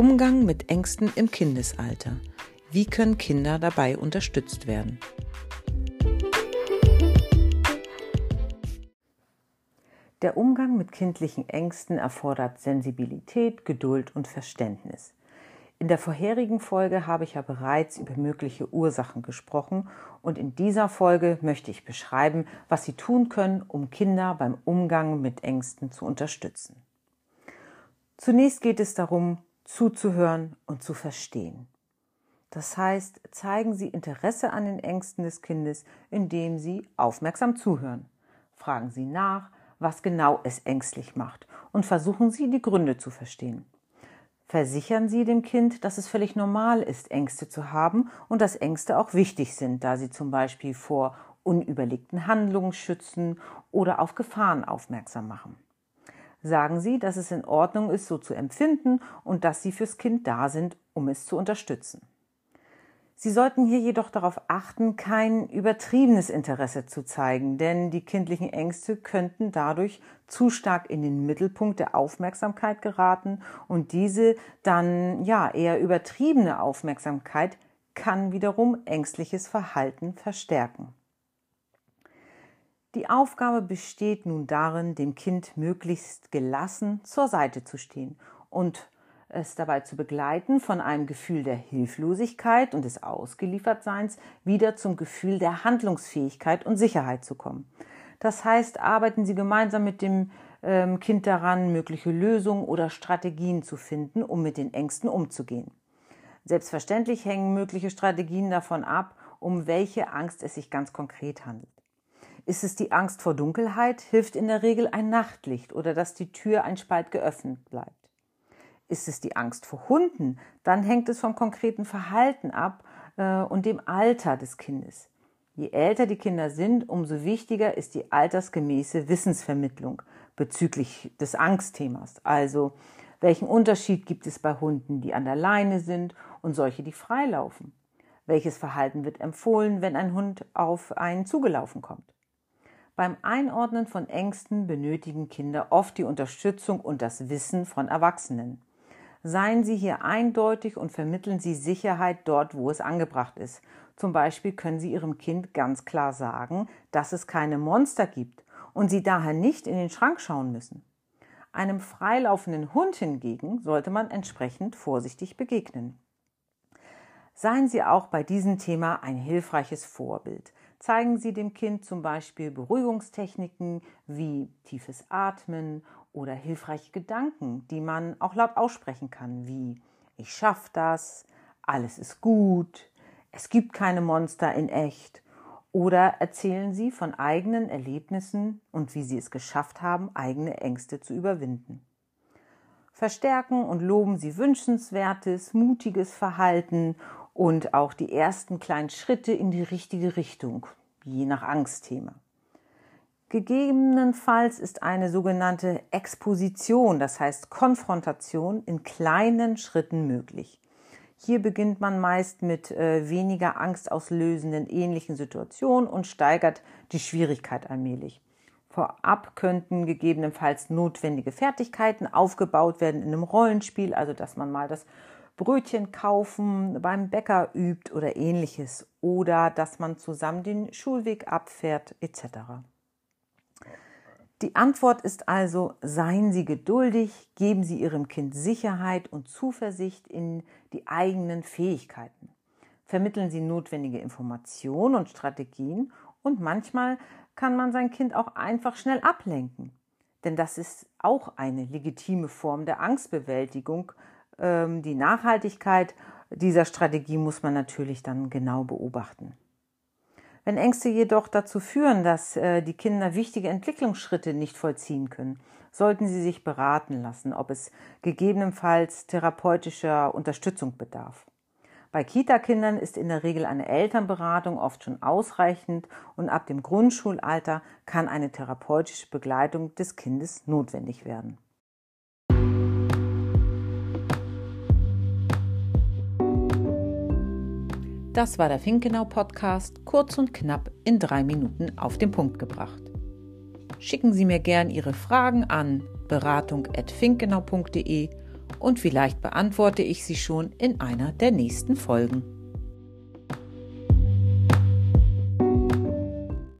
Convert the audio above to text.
Umgang mit Ängsten im Kindesalter. Wie können Kinder dabei unterstützt werden? Der Umgang mit kindlichen Ängsten erfordert Sensibilität, Geduld und Verständnis. In der vorherigen Folge habe ich ja bereits über mögliche Ursachen gesprochen und in dieser Folge möchte ich beschreiben, was Sie tun können, um Kinder beim Umgang mit Ängsten zu unterstützen. Zunächst geht es darum, zuzuhören und zu verstehen. Das heißt, zeigen Sie Interesse an den Ängsten des Kindes, indem Sie aufmerksam zuhören. Fragen Sie nach, was genau es ängstlich macht und versuchen Sie, die Gründe zu verstehen. Versichern Sie dem Kind, dass es völlig normal ist, Ängste zu haben und dass Ängste auch wichtig sind, da sie zum Beispiel vor unüberlegten Handlungen schützen oder auf Gefahren aufmerksam machen. Sagen Sie, dass es in Ordnung ist, so zu empfinden und dass Sie fürs Kind da sind, um es zu unterstützen. Sie sollten hier jedoch darauf achten, kein übertriebenes Interesse zu zeigen, denn die kindlichen Ängste könnten dadurch zu stark in den Mittelpunkt der Aufmerksamkeit geraten und diese dann ja eher übertriebene Aufmerksamkeit kann wiederum ängstliches Verhalten verstärken. Die Aufgabe besteht nun darin, dem Kind möglichst gelassen zur Seite zu stehen und es dabei zu begleiten, von einem Gefühl der Hilflosigkeit und des Ausgeliefertseins wieder zum Gefühl der Handlungsfähigkeit und Sicherheit zu kommen. Das heißt, arbeiten Sie gemeinsam mit dem ähm, Kind daran, mögliche Lösungen oder Strategien zu finden, um mit den Ängsten umzugehen. Selbstverständlich hängen mögliche Strategien davon ab, um welche Angst es sich ganz konkret handelt. Ist es die Angst vor Dunkelheit, hilft in der Regel ein Nachtlicht oder dass die Tür ein Spalt geöffnet bleibt. Ist es die Angst vor Hunden, dann hängt es vom konkreten Verhalten ab äh, und dem Alter des Kindes. Je älter die Kinder sind, umso wichtiger ist die altersgemäße Wissensvermittlung bezüglich des Angstthemas. Also, welchen Unterschied gibt es bei Hunden, die an der Leine sind und solche, die freilaufen? Welches Verhalten wird empfohlen, wenn ein Hund auf einen zugelaufen kommt? Beim Einordnen von Ängsten benötigen Kinder oft die Unterstützung und das Wissen von Erwachsenen. Seien Sie hier eindeutig und vermitteln Sie Sicherheit dort, wo es angebracht ist. Zum Beispiel können Sie Ihrem Kind ganz klar sagen, dass es keine Monster gibt und Sie daher nicht in den Schrank schauen müssen. Einem freilaufenden Hund hingegen sollte man entsprechend vorsichtig begegnen. Seien Sie auch bei diesem Thema ein hilfreiches Vorbild. Zeigen Sie dem Kind zum Beispiel Beruhigungstechniken wie tiefes Atmen oder hilfreiche Gedanken, die man auch laut aussprechen kann, wie ich schaff das, alles ist gut, es gibt keine Monster in echt. Oder erzählen Sie von eigenen Erlebnissen und wie Sie es geschafft haben, eigene Ängste zu überwinden. Verstärken und loben Sie wünschenswertes, mutiges Verhalten und auch die ersten kleinen Schritte in die richtige Richtung, je nach Angstthema. Gegebenenfalls ist eine sogenannte Exposition, das heißt Konfrontation, in kleinen Schritten möglich. Hier beginnt man meist mit äh, weniger angstauslösenden ähnlichen Situationen und steigert die Schwierigkeit allmählich. Vorab könnten gegebenenfalls notwendige Fertigkeiten aufgebaut werden in einem Rollenspiel, also dass man mal das Brötchen kaufen beim Bäcker übt oder ähnliches oder dass man zusammen den Schulweg abfährt etc. Die Antwort ist also, seien Sie geduldig, geben Sie Ihrem Kind Sicherheit und Zuversicht in die eigenen Fähigkeiten. Vermitteln Sie notwendige Informationen und Strategien und manchmal kann man sein Kind auch einfach schnell ablenken. Denn das ist auch eine legitime Form der Angstbewältigung. Ähm, die Nachhaltigkeit dieser Strategie muss man natürlich dann genau beobachten. Wenn Ängste jedoch dazu führen, dass äh, die Kinder wichtige Entwicklungsschritte nicht vollziehen können, sollten sie sich beraten lassen, ob es gegebenenfalls therapeutischer Unterstützung bedarf. Bei Kita-Kindern ist in der Regel eine Elternberatung oft schon ausreichend und ab dem Grundschulalter kann eine therapeutische Begleitung des Kindes notwendig werden. Das war der Finkenau Podcast, kurz und knapp in drei Minuten auf den Punkt gebracht. Schicken Sie mir gern Ihre Fragen an beratung.finkenau.de und vielleicht beantworte ich sie schon in einer der nächsten Folgen.